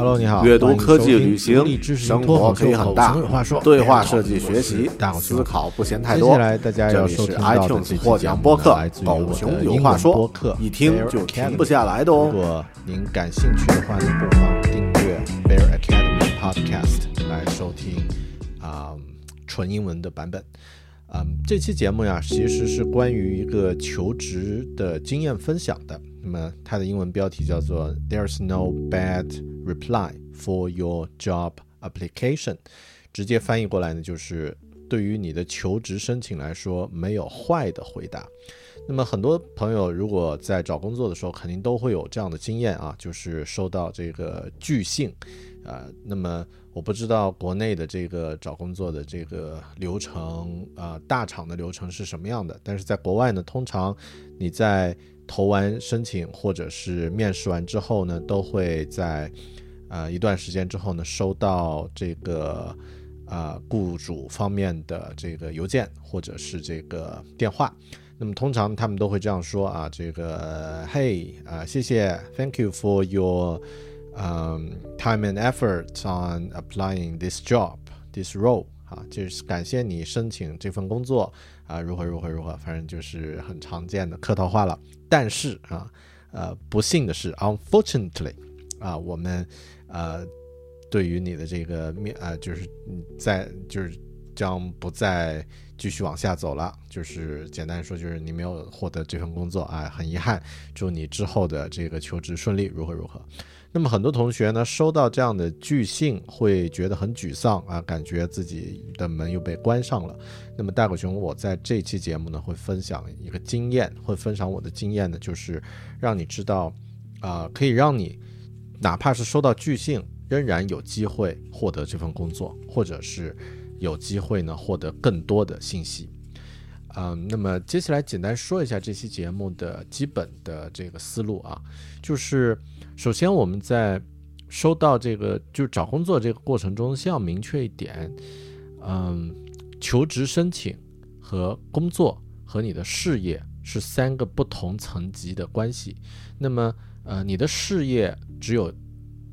Hello，你好，阅读、科技、旅行、生活可以很大。对话设计、学习、思考不嫌太多。接下来大家要收听到的获奖播客《狗熊有话说》，一听就停不下来的哦。如果您感兴趣的话呢，不妨订阅 Bear Academy Podcast 来收听啊、纯英文的版本。嗯，这期节目呀，其实是关于一个求职的经验分享的。那么它的英文标题叫做 "There's no bad reply for your job application"，直接翻译过来呢，就是对于你的求职申请来说，没有坏的回答。那么很多朋友如果在找工作的时候，肯定都会有这样的经验啊，就是收到这个拒信，啊、那么我不知道国内的这个找工作的这个流程啊、大厂的流程是什么样的，但是在国外呢，通常你在投完申请或者是面试完之后呢，都会在呃一段时间之后呢，收到这个啊、雇主方面的这个邮件或者是这个电话。那么通常他们都会这样说啊，这个 Hey 啊、谢谢，Thank you for your um time and effort on applying this job, this role 啊，就是感谢你申请这份工作啊，如何如何如何，反正就是很常见的客套话了。但是啊，呃，不幸的是，unfortunately 啊，我们呃对于你的这个面呃，就是在就是将不再继续往下走了。就是简单说，就是你没有获得这份工作啊，很遗憾，祝你之后的这个求职顺利，如何如何。那么很多同学呢，收到这样的拒信，会觉得很沮丧啊，感觉自己的门又被关上了。那么大狗熊，我在这期节目呢，会分享一个经验，会分享我的经验呢，就是让你知道，啊、可以让你哪怕是收到拒信，仍然有机会获得这份工作，或者是有机会呢获得更多的信息。嗯，那么接下来简单说一下这期节目的基本的这个思路啊，就是首先我们在收到这个就是找工作这个过程中，先要明确一点，嗯，求职申请和工作和你的事业是三个不同层级的关系。那么，呃，你的事业只有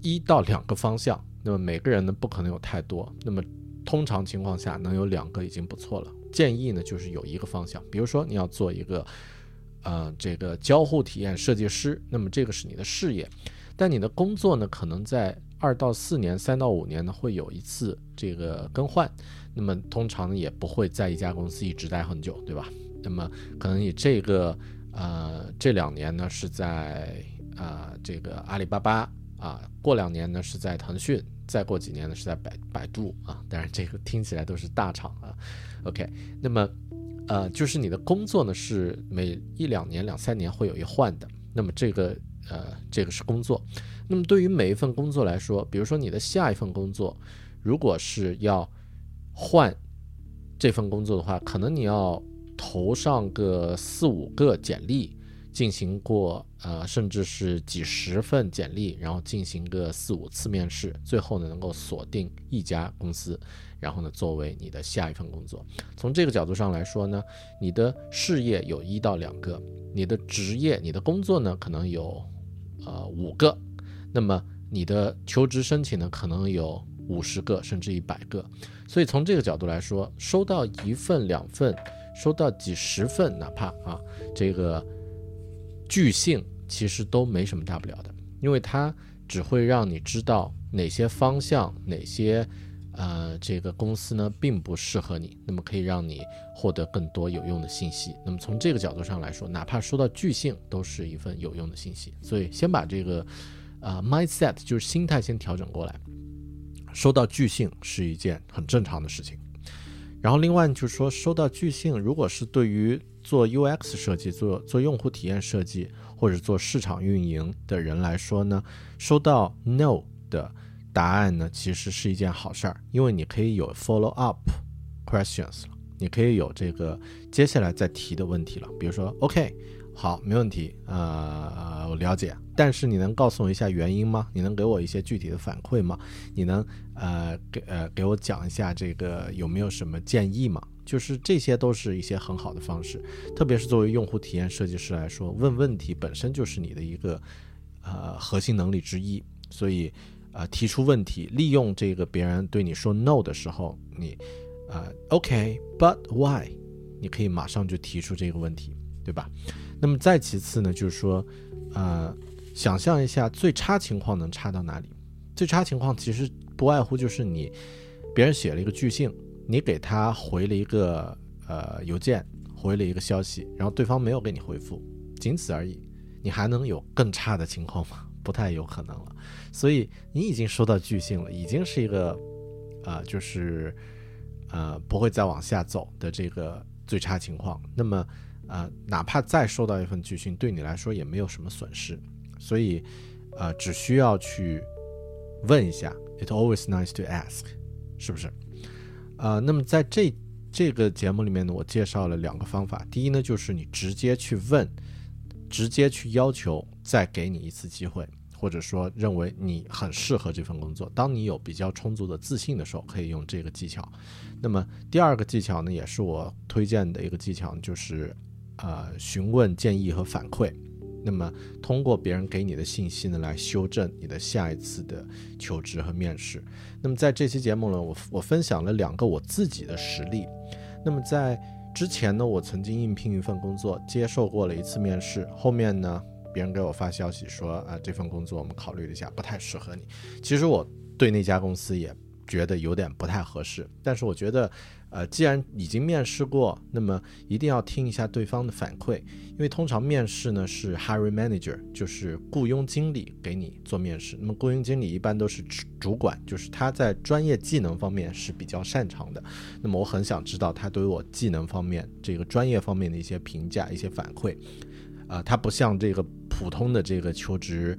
一到两个方向，那么每个人呢不可能有太多，那么通常情况下能有两个已经不错了。建议呢就是有一个方向，比如说你要做一个，呃，这个交互体验设计师，那么这个是你的事业，但你的工作呢可能在二到四年、三到五年呢会有一次这个更换，那么通常呢也不会在一家公司一直待很久，对吧？那么可能你这个呃这两年呢是在啊、这个阿里巴巴啊，过两年呢是在腾讯，再过几年呢是在百百度啊，当然这个听起来都是大厂啊。OK，那么呃就是你的工作呢是每一两年、两三年会有一换的，那么这个呃这个是工作。那么对于每一份工作来说，比如说你的下一份工作，如果是要换这份工作的话，可能你要投上个四五个简历，进行过呃，甚至是几十份简历，然后进行个四五次面试，最后呢能够锁定一家公司，然后呢作为你的下一份工作。从这个角度上来说呢，你的事业有一到两个，你的职业、你的工作呢可能有呃五个，那么你的求职申请呢可能有五十个甚至一百个。所以从这个角度来说，收到一份两份。收到几十份，哪怕啊，这个巨性其实都没什么大不了的，因为它只会让你知道哪些方向、哪些呃这个公司呢并不适合你，那么可以让你获得更多有用的信息。那么从这个角度上来说，哪怕收到巨性都是一份有用的信息。所以先把这个呃 mindset 就是心态先调整过来，收到巨性是一件很正常的事情。然后另外就是说，收到巨信，如果是对于做 UX 设计、做做用户体验设计或者做市场运营的人来说呢，收到 No 的答案呢，其实是一件好事儿，因为你可以有 follow up questions，你可以有这个接下来再提的问题了，比如说 OK。好，没问题，呃，我了解。但是你能告诉我一下原因吗？你能给我一些具体的反馈吗？你能呃给呃给我讲一下这个有没有什么建议吗？就是这些都是一些很好的方式，特别是作为用户体验设计师来说，问问题本身就是你的一个呃核心能力之一。所以呃提出问题，利用这个别人对你说 no 的时候，你呃 OK，but why？你可以马上就提出这个问题，对吧？那么再其次呢，就是说，呃，想象一下最差情况能差到哪里？最差情况其实不外乎就是你，别人写了一个拒信，你给他回了一个呃邮件，回了一个消息，然后对方没有给你回复，仅此而已。你还能有更差的情况吗？不太有可能了。所以你已经收到拒信了，已经是一个，呃，就是呃不会再往下走的这个最差情况。那么。呃，哪怕再收到一份拒信，对你来说也没有什么损失，所以，呃，只需要去问一下，It always nice to ask，是不是？呃，那么在这这个节目里面呢，我介绍了两个方法，第一呢，就是你直接去问，直接去要求再给你一次机会，或者说认为你很适合这份工作，当你有比较充足的自信的时候，可以用这个技巧。那么第二个技巧呢，也是我推荐的一个技巧，就是。呃，询问建议和反馈，那么通过别人给你的信息呢，来修正你的下一次的求职和面试。那么在这期节目呢，我我分享了两个我自己的实例。那么在之前呢，我曾经应聘一份工作，接受过了一次面试，后面呢，别人给我发消息说，啊，这份工作我们考虑了一下，不太适合你。其实我对那家公司也觉得有点不太合适，但是我觉得。呃，既然已经面试过，那么一定要听一下对方的反馈，因为通常面试呢是 hiring manager，就是雇佣经理给你做面试。那么雇佣经理一般都是主管，就是他在专业技能方面是比较擅长的。那么我很想知道他对于我技能方面、这个专业方面的一些评价、一些反馈。啊，他不像这个普通的这个求职，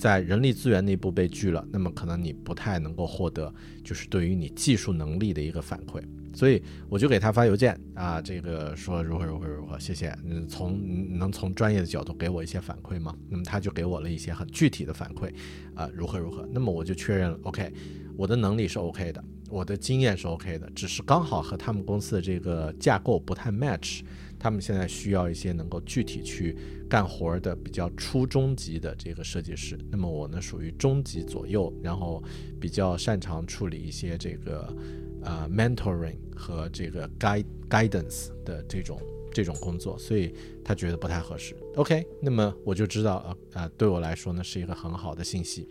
在人力资源内部被拒了，那么可能你不太能够获得就是对于你技术能力的一个反馈。所以我就给他发邮件啊，这个说如何如何如何，谢谢。嗯，从能从专业的角度给我一些反馈吗？那么他就给我了一些很具体的反馈，啊，如何如何。那么我就确认了，OK，我的能力是 OK 的，我的经验是 OK 的，只是刚好和他们公司的这个架构不太 match。他们现在需要一些能够具体去干活的比较初中级的这个设计师。那么我呢属于中级左右，然后比较擅长处理一些这个。呃，mentoring 和这个 guide guidance 的这种这种工作，所以他觉得不太合适。OK，那么我就知道，呃呃，对我来说呢是一个很好的信息。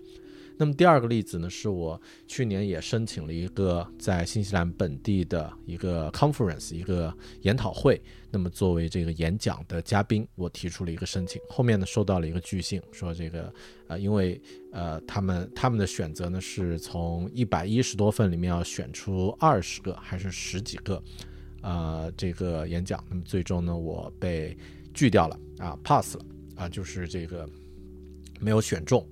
那么第二个例子呢，是我去年也申请了一个在新西兰本地的一个 conference，一个研讨会。那么作为这个演讲的嘉宾，我提出了一个申请。后面呢，收到了一个拒信，说这个呃，因为呃，他们他们的选择呢，是从一百一十多份里面要选出二十个还是十几个，呃，这个演讲。那么最终呢，我被拒掉了啊，pass 了啊，就是这个没有选中。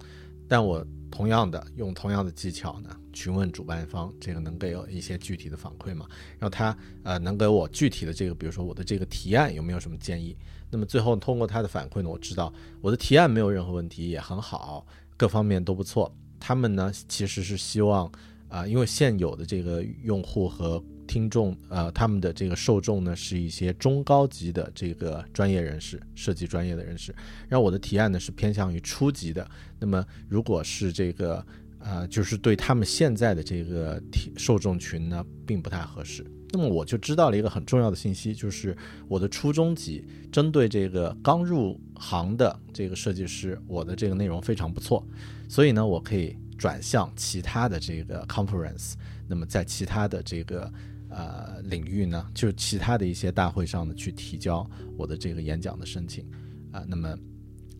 但我同样的用同样的技巧呢，询问主办方，这个能给我一些具体的反馈吗？让他呃能给我具体的这个，比如说我的这个提案有没有什么建议？那么最后通过他的反馈呢，我知道我的提案没有任何问题，也很好，各方面都不错。他们呢其实是希望啊，因为现有的这个用户和听众，呃，他们的这个受众呢是一些中高级的这个专业人士，设计专业的人士。然后我的提案呢是偏向于初级的。那么如果是这个，呃，就是对他们现在的这个受众群呢，并不太合适。那么我就知道了一个很重要的信息，就是我的初中级针对这个刚入行的这个设计师，我的这个内容非常不错，所以呢，我可以转向其他的这个 conference。那么在其他的这个呃领域呢，就是其他的一些大会上呢，去提交我的这个演讲的申请啊。那么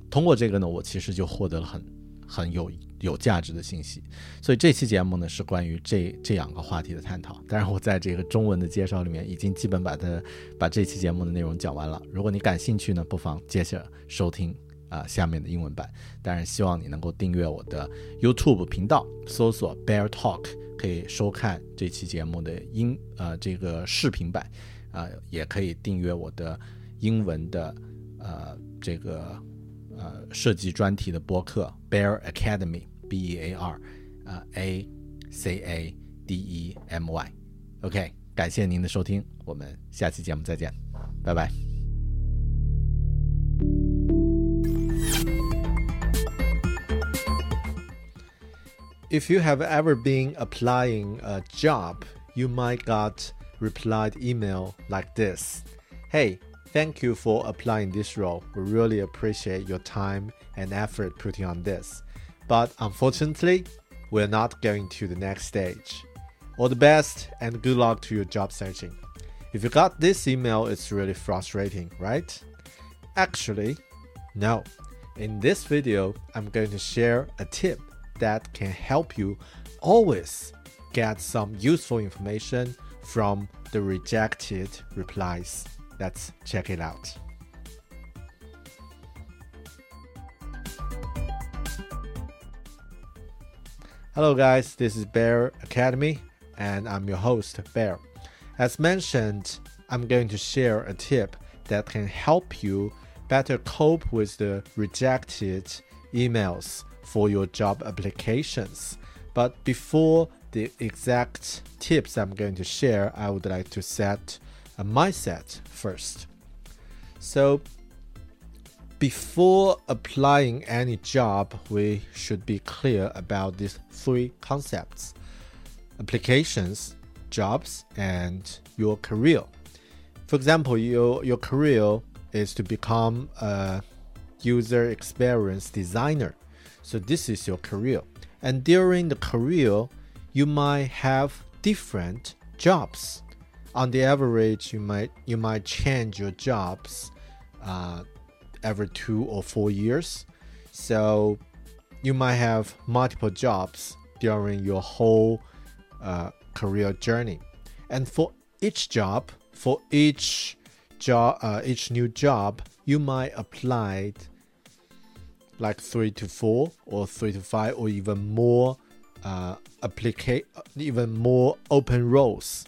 通过这个呢，我其实就获得了很很有。有价值的信息，所以这期节目呢是关于这这两个话题的探讨。当然，我在这个中文的介绍里面已经基本把它把这期节目的内容讲完了。如果你感兴趣呢，不妨接着收听啊下面的英文版。当然，希望你能够订阅我的 YouTube 频道，搜索 Bear Talk，可以收看这期节目的音呃这个视频版啊，也可以订阅我的英文的呃这个。呃，设计专题的播客 Bear Academy，B E A R，呃 A C A D E M Y，OK，感谢您的收听，我们下期节目再见，拜拜。If you have ever been applying a job, you might got replied email like this. Hey, Thank you for applying this role. We really appreciate your time and effort putting on this. But unfortunately, we're not going to the next stage. All the best and good luck to your job searching. If you got this email, it's really frustrating, right? Actually, no. In this video, I'm going to share a tip that can help you always get some useful information from the rejected replies. Let's check it out. Hello, guys, this is Bear Academy, and I'm your host, Bear. As mentioned, I'm going to share a tip that can help you better cope with the rejected emails for your job applications. But before the exact tips I'm going to share, I would like to set a mindset first. So, before applying any job, we should be clear about these three concepts applications, jobs, and your career. For example, your, your career is to become a user experience designer. So, this is your career. And during the career, you might have different jobs on the average, you might you might change your jobs uh, every two or four years. So you might have multiple jobs during your whole uh, career journey, and for each job, for each job, uh, each new job, you might apply like three to four or three to five or even more uh, applicate even more open roles.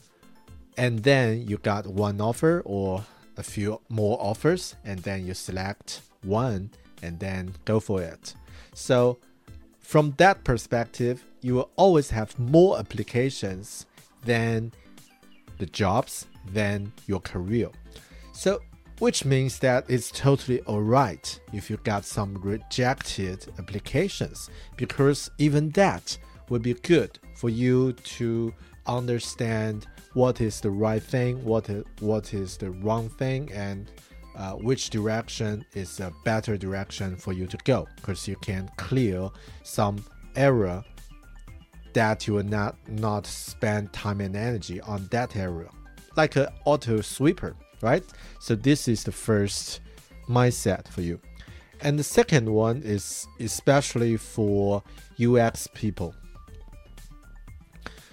And then you got one offer or a few more offers and then you select one and then go for it. So from that perspective you will always have more applications than the jobs than your career. So which means that it's totally alright if you got some rejected applications because even that would be good for you to understand what is the right thing, what is, what is the wrong thing, and uh, which direction is a better direction for you to go because you can clear some error that you will not not spend time and energy on that area like an auto sweeper right so this is the first mindset for you and the second one is especially for ux people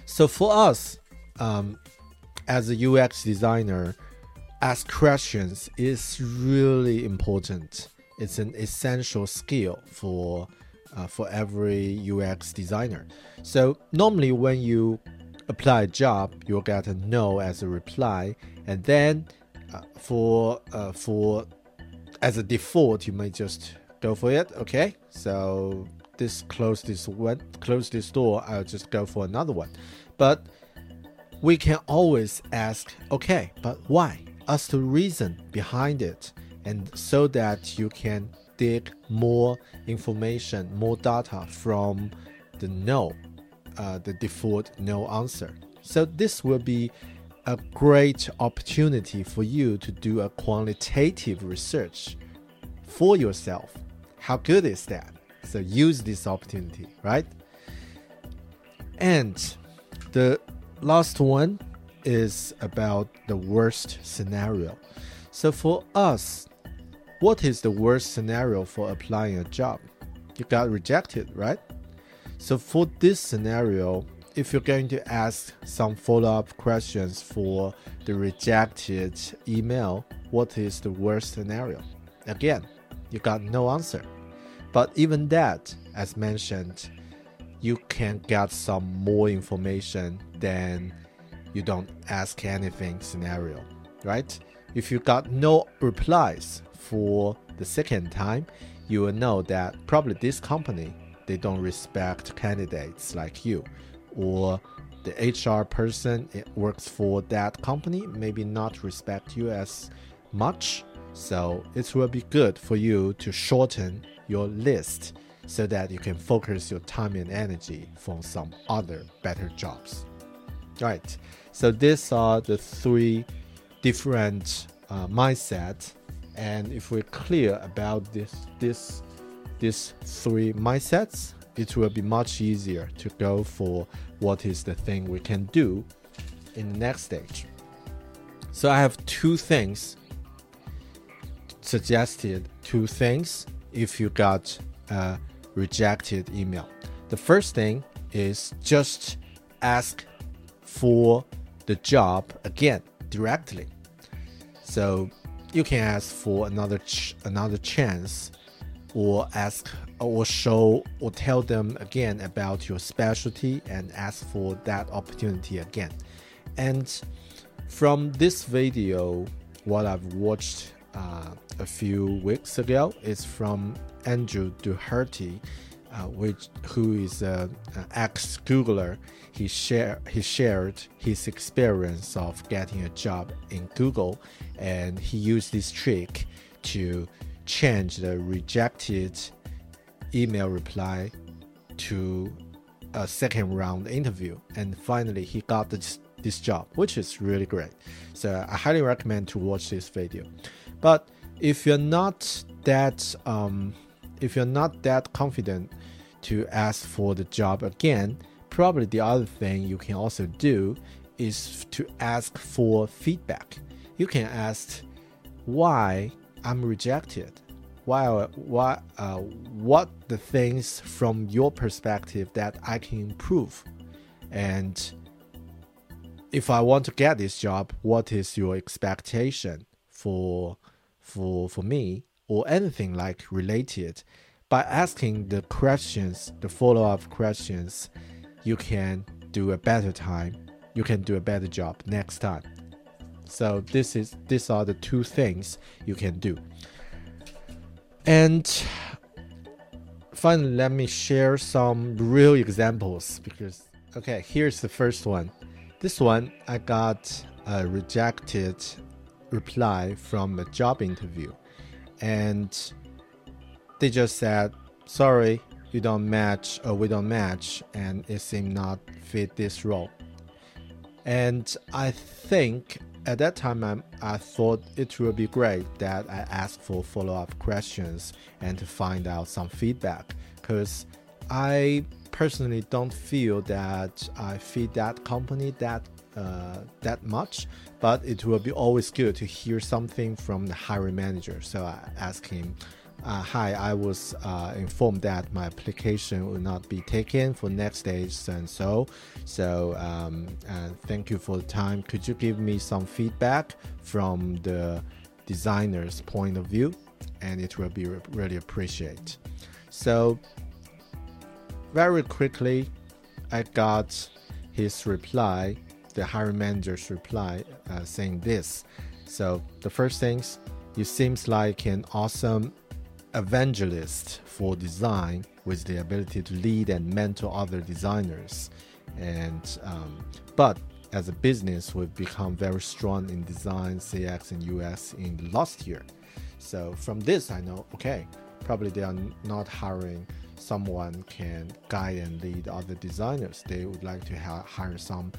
so for us um, as a UX designer, ask questions is really important. It's an essential skill for uh, for every UX designer. So normally when you apply a job, you'll get a no as a reply, and then uh, for uh, for as a default, you may just go for it. Okay, so this close this one, close this door. I'll just go for another one. But we can always ask, okay, but why? Ask the reason behind it, and so that you can dig more information, more data from the no, uh, the default no answer. So this will be a great opportunity for you to do a qualitative research for yourself. How good is that? So use this opportunity, right? And the last one is about the worst scenario. So for us, what is the worst scenario for applying a job? You got rejected, right? So for this scenario, if you're going to ask some follow-up questions for the rejected email, what is the worst scenario? Again, you got no answer. But even that, as mentioned, you can get some more information than you don't ask anything scenario, right? If you got no replies for the second time, you will know that probably this company they don't respect candidates like you or the HR person it works for that company maybe not respect you as much. So it will be good for you to shorten your list so that you can focus your time and energy for some other better jobs. Right. So these are the three different uh, mindset, and if we're clear about this, this, these three mindsets, it will be much easier to go for what is the thing we can do in the next stage. So I have two things suggested, two things if you got a rejected email. The first thing is just ask for the job again directly. So you can ask for another ch another chance or ask or show or tell them again about your specialty and ask for that opportunity again. And from this video, what I've watched uh, a few weeks ago is from Andrew Doherty, uh, which who is an ex Googler. He share he shared his experience of getting a job in Google, and he used this trick to change the rejected email reply to a second round interview. And finally he got this, this job which is really great. So i highly recommend to watch this video. But if you're not that um, if you're not that confident to ask for the job again probably the other thing you can also do is to ask for feedback. You can ask why I'm rejected? Why, why, uh, what the things from your perspective that I can improve? And if I want to get this job, what is your expectation for, for, for me or anything like related? By asking the questions, the follow up questions, you can do a better time. You can do a better job next time. So this is these are the two things you can do. And finally, let me share some real examples because okay, here's the first one. This one I got a rejected reply from a job interview, and they just said, "Sorry, you don't match, or we don't match, and it seemed not fit this role." And I think at that time, I, I thought it would be great that I ask for follow up questions and to find out some feedback because I personally don't feel that I feed that company that uh, that much, but it will be always good to hear something from the hiring manager. So I asked him uh, hi, I was uh, informed that my application will not be taken for next stage and so. So um, uh, thank you for the time. Could you give me some feedback from the designer's point of view? And it will be really appreciated. So very quickly, I got his reply, the hiring manager's reply, uh, saying this. So the first things, you seems like an awesome evangelist for design with the ability to lead and mentor other designers. And um, but as a business, we've become very strong in design, CX, and UX in the last year. So from this, I know okay, probably they are not hiring someone can guide and lead other designers. They would like to ha- hire some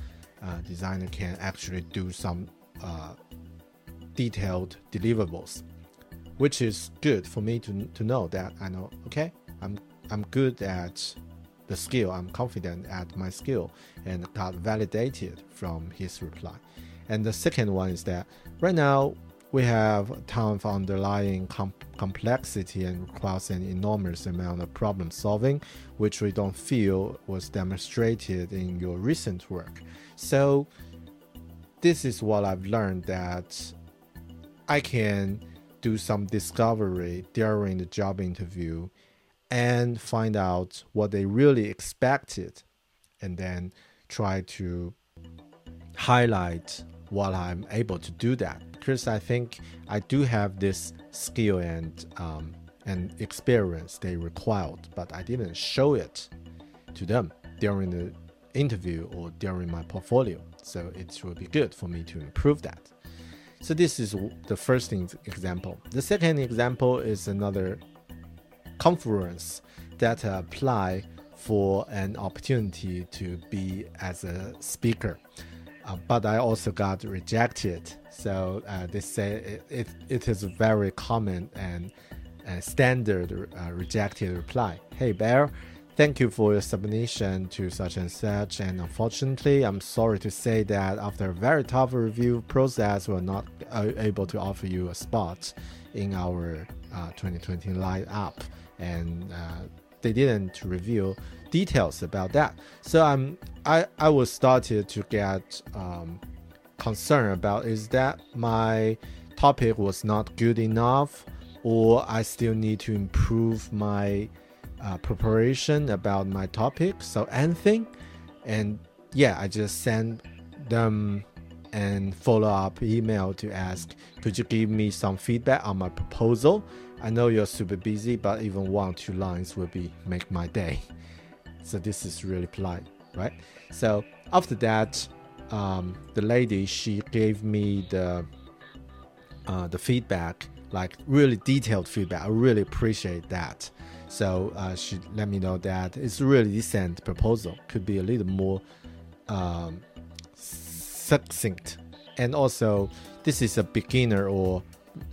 uh, designer can actually do some uh, detailed deliverables, which is good for me to, to know that I know okay I'm I'm good at the skill. I'm confident at my skill and got validated from his reply. And the second one is that right now we have a ton of underlying com complexity and requires an enormous amount of problem solving, which we don't feel was demonstrated in your recent work. So this is what I've learned that I can do some discovery during the job interview and find out what they really expected and then try to highlight what I'm able to do that because I think I do have this skill and um, and experience they required, but I didn't show it to them during the interview or during my portfolio. So it will be good for me to improve that. So this is the first example. The second example is another conference that apply for an opportunity to be as a speaker. Uh, but I also got rejected. So uh, they say it, it, it is a very common and uh, standard uh, rejected reply. Hey Bear, thank you for your submission to such and such. And unfortunately, I'm sorry to say that after a very tough review process, we're not uh, able to offer you a spot in our 2020 lineup. And they didn't reveal details about that. So I'm I I was started to get um, concerned about is that my topic was not good enough, or I still need to improve my uh, preparation about my topic. So anything, and yeah, I just send them and follow up email to ask, could you give me some feedback on my proposal? I know you're super busy, but even one two lines will be make my day. So this is really polite, right? So after that, um, the lady she gave me the uh, the feedback, like really detailed feedback. I really appreciate that. So uh, she let me know that it's a really decent proposal. Could be a little more um, succinct, and also this is a beginner or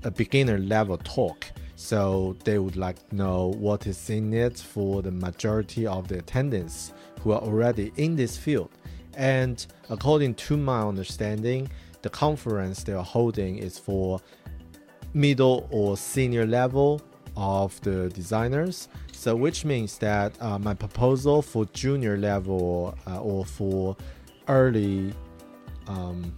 a beginner level talk. So they would like to know what is in it for the majority of the attendants who are already in this field. And according to my understanding, the conference they are holding is for middle or senior level of the designers. So which means that uh, my proposal for junior level uh, or for early um,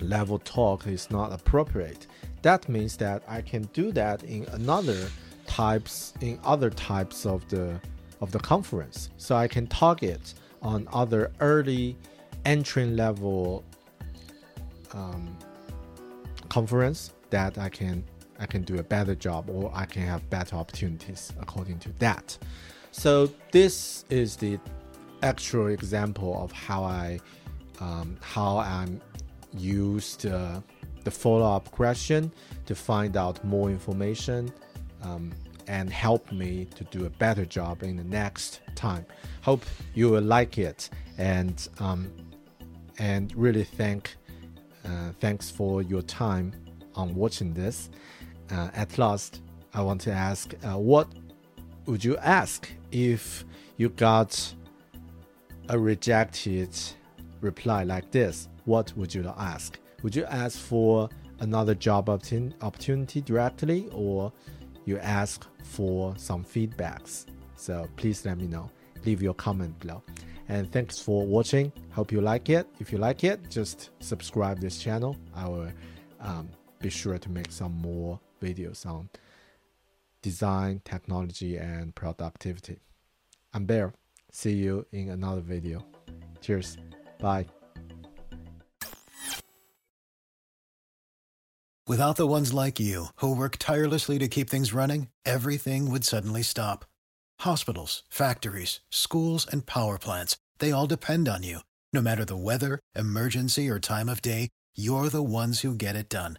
level talk is not appropriate that means that I can do that in another types in other types of the of the conference. So I can target on other early entry level um, conference that I can I can do a better job or I can have better opportunities according to that. So this is the actual example of how I um, how I'm used uh, the follow-up question to find out more information um, and help me to do a better job in the next time. Hope you will like it and um, and really thank uh, thanks for your time on watching this. Uh, at last, I want to ask, uh, what would you ask if you got a rejected reply like this? What would you ask? would you ask for another job opportunity directly or you ask for some feedbacks? So please let me know. Leave your comment below. And thanks for watching. Hope you like it. If you like it, just subscribe this channel. I will um, be sure to make some more videos on design, technology, and productivity. I'm Bear. See you in another video. Cheers. Bye. Without the ones like you, who work tirelessly to keep things running, everything would suddenly stop. Hospitals, factories, schools, and power plants, they all depend on you. No matter the weather, emergency, or time of day, you're the ones who get it done.